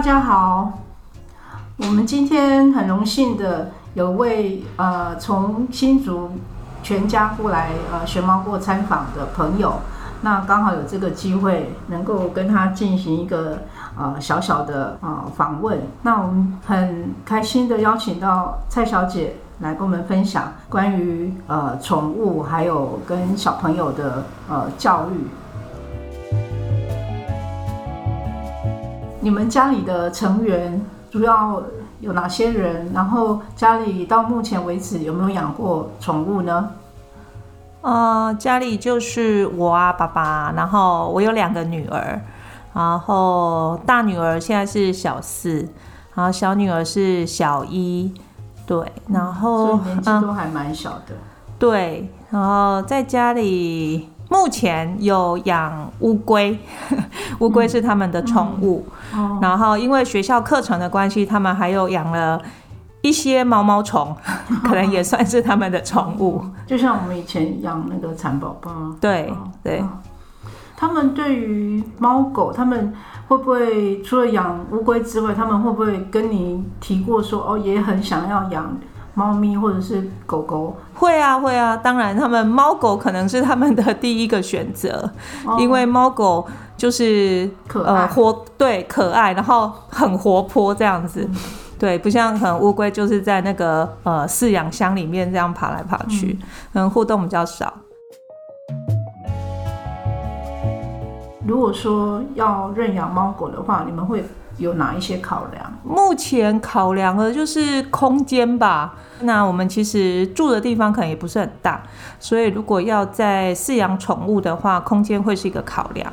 大家好，我们今天很荣幸的有位呃从新竹全家过来呃学猫过参访的朋友，那刚好有这个机会能够跟他进行一个呃小小的呃访问，那我们很开心的邀请到蔡小姐来跟我们分享关于呃宠物还有跟小朋友的呃教育。你们家里的成员主要有哪些人？然后家里到目前为止有没有养过宠物呢？呃，家里就是我啊，爸爸，然后我有两个女儿，然后大女儿现在是小四，然后小女儿是小一，对，然后年纪都还蛮小的，对，然后在家里。目前有养乌龟，乌龟是他们的宠物。然后因为学校课程的关系，他们还有养了一些毛毛虫，可能也算是他们的宠物。就像我们以前养那个蚕宝宝。对对。他们对于猫狗，他们会不会除了养乌龟之外，他们会不会跟你提过说，哦，也很想要养？猫咪或者是狗狗？会啊会啊，当然他们猫狗可能是他们的第一个选择，因为猫狗就是可活对可爱，然后很活泼这样子，对，不像可能乌龟就是在那个呃饲养箱里面这样爬来爬去，嗯，互动比较少。如果说要认养猫狗的话，你们会？有哪一些考量？目前考量的就是空间吧。那我们其实住的地方可能也不是很大，所以如果要在饲养宠物的话，空间会是一个考量。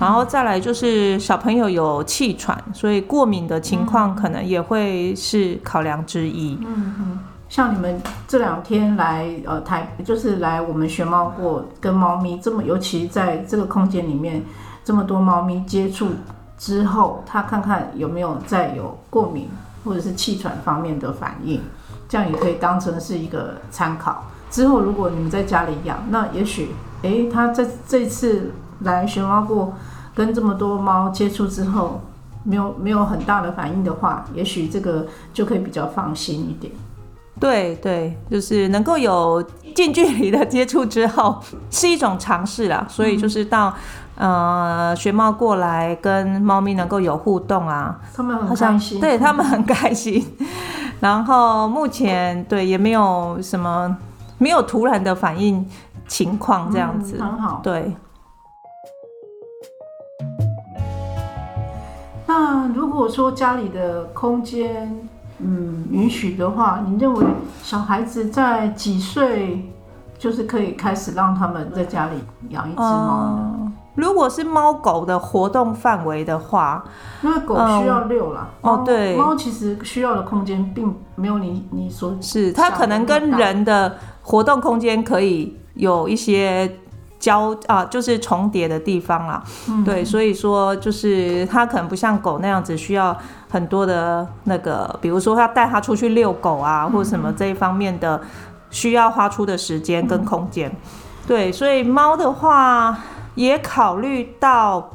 然后再来就是小朋友有气喘，所以过敏的情况可能也会是考量之一。嗯嗯，像你们这两天来呃台，就是来我们学猫过，跟猫咪这么，尤其在这个空间里面这么多猫咪接触。之后，他看看有没有再有过敏或者是气喘方面的反应，这样也可以当成是一个参考。之后，如果你们在家里养，那也许，诶，他在这次来熊猫过，跟这么多猫接触之后，没有没有很大的反应的话，也许这个就可以比较放心一点。对对，就是能够有近距离的接触之后，是一种尝试啦。所以就是到。呃，学猫过来跟猫咪能够有互动啊，他们很开心，对他们很开心。然后目前对也没有什么没有突然的反应情况这样子，很好。对。那如果说家里的空间嗯允许的话，你认为小孩子在几岁就是可以开始让他们在家里养一只猫呢？如果是猫狗的活动范围的话，那狗需要遛了。哦，对，猫其实需要的空间并没有你你所是，它可能跟人的活动空间可以有一些交啊，就是重叠的地方啦。对，所以说就是它可能不像狗那样子需要很多的那个，比如说要带它出去遛狗啊，或什么这一方面的需要花出的时间跟空间。对，所以猫的话。也考虑到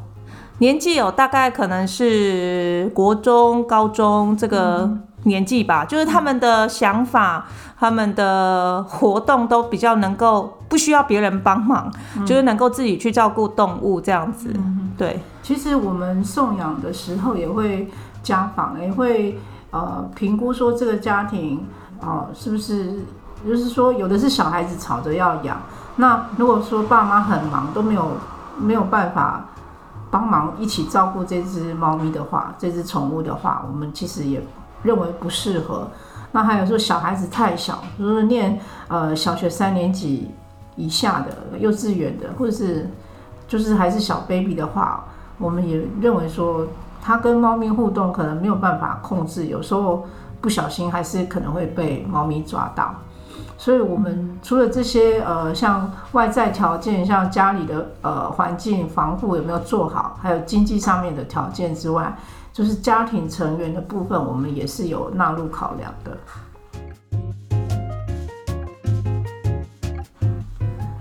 年纪有大概可能是国中、高中这个年纪吧，就是他们的想法、他们的活动都比较能够不需要别人帮忙，就是能够自己去照顾动物这样子。对，其实我们送养的时候也会家访，也会呃评估说这个家庭哦是不是，就是说有的是小孩子吵着要养。那如果说爸妈很忙都没有没有办法帮忙一起照顾这只猫咪的话，这只宠物的话，我们其实也认为不适合。那还有说小孩子太小，如是念呃小学三年级以下的幼稚园的，或者是就是还是小 baby 的话，我们也认为说他跟猫咪互动可能没有办法控制，有时候不小心还是可能会被猫咪抓到。所以，我们除了这些呃，像外在条件，像家里的呃环境防护有没有做好，还有经济上面的条件之外，就是家庭成员的部分，我们也是有纳入考量的。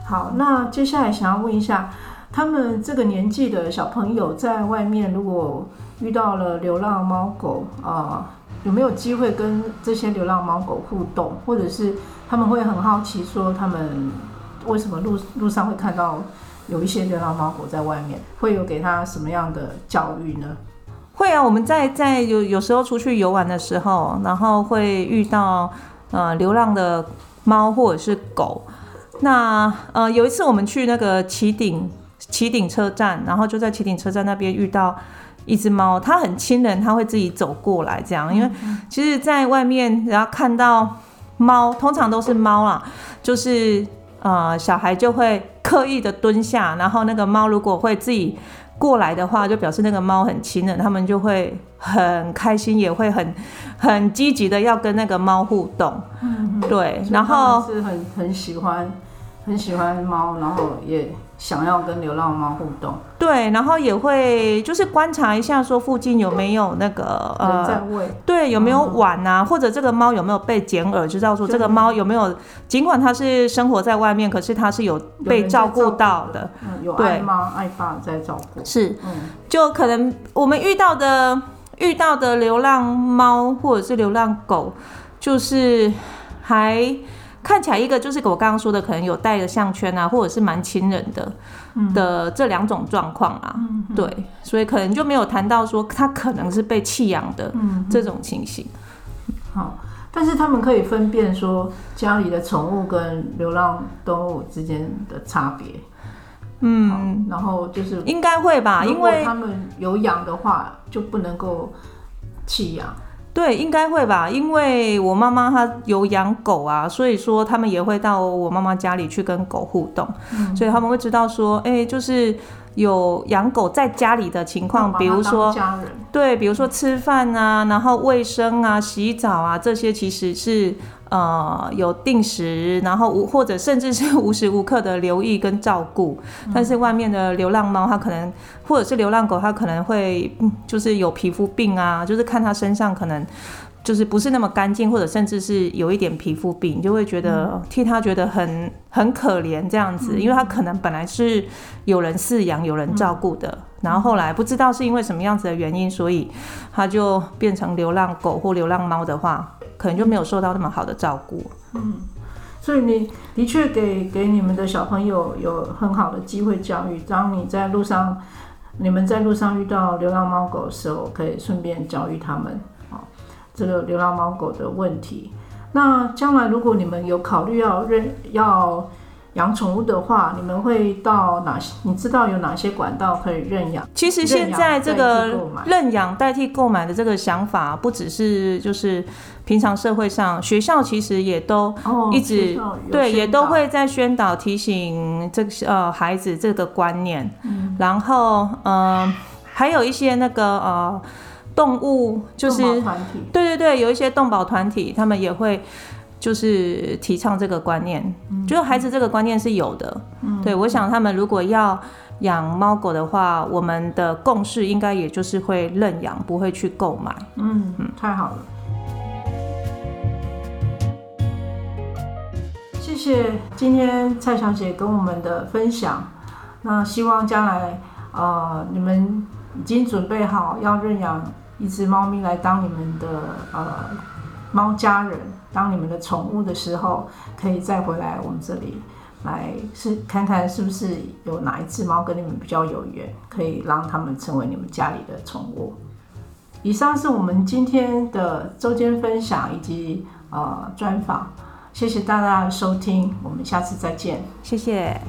好，那接下来想要问一下，他们这个年纪的小朋友在外面如果遇到了流浪猫狗啊、有没有机会跟这些流浪猫狗互动，或者是他们会很好奇说他们为什么路路上会看到有一些流浪猫狗在外面，会有给他什么样的教育呢？会啊，我们在在有有时候出去游玩的时候，然后会遇到呃流浪的猫或者是狗。那呃有一次我们去那个旗顶旗顶车站，然后就在旗顶车站那边遇到一只猫，它很亲人，它会自己走过来这样。因为其实，在外面然后看到猫，通常都是猫啦，就是呃小孩就会刻意的蹲下，然后那个猫如果会自己。过来的话，就表示那个猫很亲人，他们就会很开心，也会很很积极的要跟那个猫互动。嗯，对，然后是很很喜欢很喜欢猫，然后也。想要跟流浪猫互动，对，然后也会就是观察一下，说附近有没有那个呃，对，有没有碗啊，或者这个猫有没有被剪耳，就知道说这个猫有没有，尽管它是生活在外面，可是它是有被照顾到的，有爱妈爱爸在照顾，是，嗯，就可能我们遇到的遇到的流浪猫或者是流浪狗，就是还。看起来一个就是我刚刚说的，可能有带着项圈啊，或者是蛮亲人的的这两种状况啊，对，所以可能就没有谈到说他可能是被弃养的这种情形。好，但是他们可以分辨说家里的宠物跟流浪动物之间的差别。嗯，然后就是应该会吧，因为他们有养的话就不能够弃养。对，应该会吧，因为我妈妈她有养狗啊，所以说他们也会到我妈妈家里去跟狗互动，所以他们会知道说，哎，就是有养狗在家里的情况，比如说，对，比如说吃饭啊，然后卫生啊、洗澡啊这些，其实是。呃，有定时，然后无或者甚至是无时无刻的留意跟照顾，但是外面的流浪猫，它可能或者是流浪狗，它可能会就是有皮肤病啊，就是看它身上可能就是不是那么干净，或者甚至是有一点皮肤病，就会觉得替它觉得很很可怜这样子，因为它可能本来是有人饲养、有人照顾的，然后后来不知道是因为什么样子的原因，所以它就变成流浪狗或流浪猫的话。可能就没有受到那么好的照顾。嗯，所以你的确给给你们的小朋友有很好的机会教育。当你在路上，你们在路上遇到流浪猫狗的时候，可以顺便教育他们啊，这个流浪猫狗的问题。那将来如果你们有考虑要认要。养宠物的话，你们会到哪些？你知道有哪些管道可以认养？其实现在这个认养代替购买的这个想法，不只是就是平常社会上，学校其实也都一直对，也都会在宣导提醒这个呃孩子这个观念。然后嗯，还有一些那个呃动物就是对对对，有一些动保团体，他们也会。就是提倡这个观念，就是孩子这个观念是有的。对，我想他们如果要养猫狗的话，我们的共识应该也就是会认养，不会去购买。嗯嗯，太好了，谢谢今天蔡小姐跟我们的分享。那希望将来呃你们已经准备好要认养一只猫咪来当你们的呃猫家人。当你们的宠物的时候，可以再回来我们这里来是看看是不是有哪一只猫跟你们比较有缘，可以让他们成为你们家里的宠物。以上是我们今天的周间分享以及呃专访，谢谢大家的收听，我们下次再见，谢谢。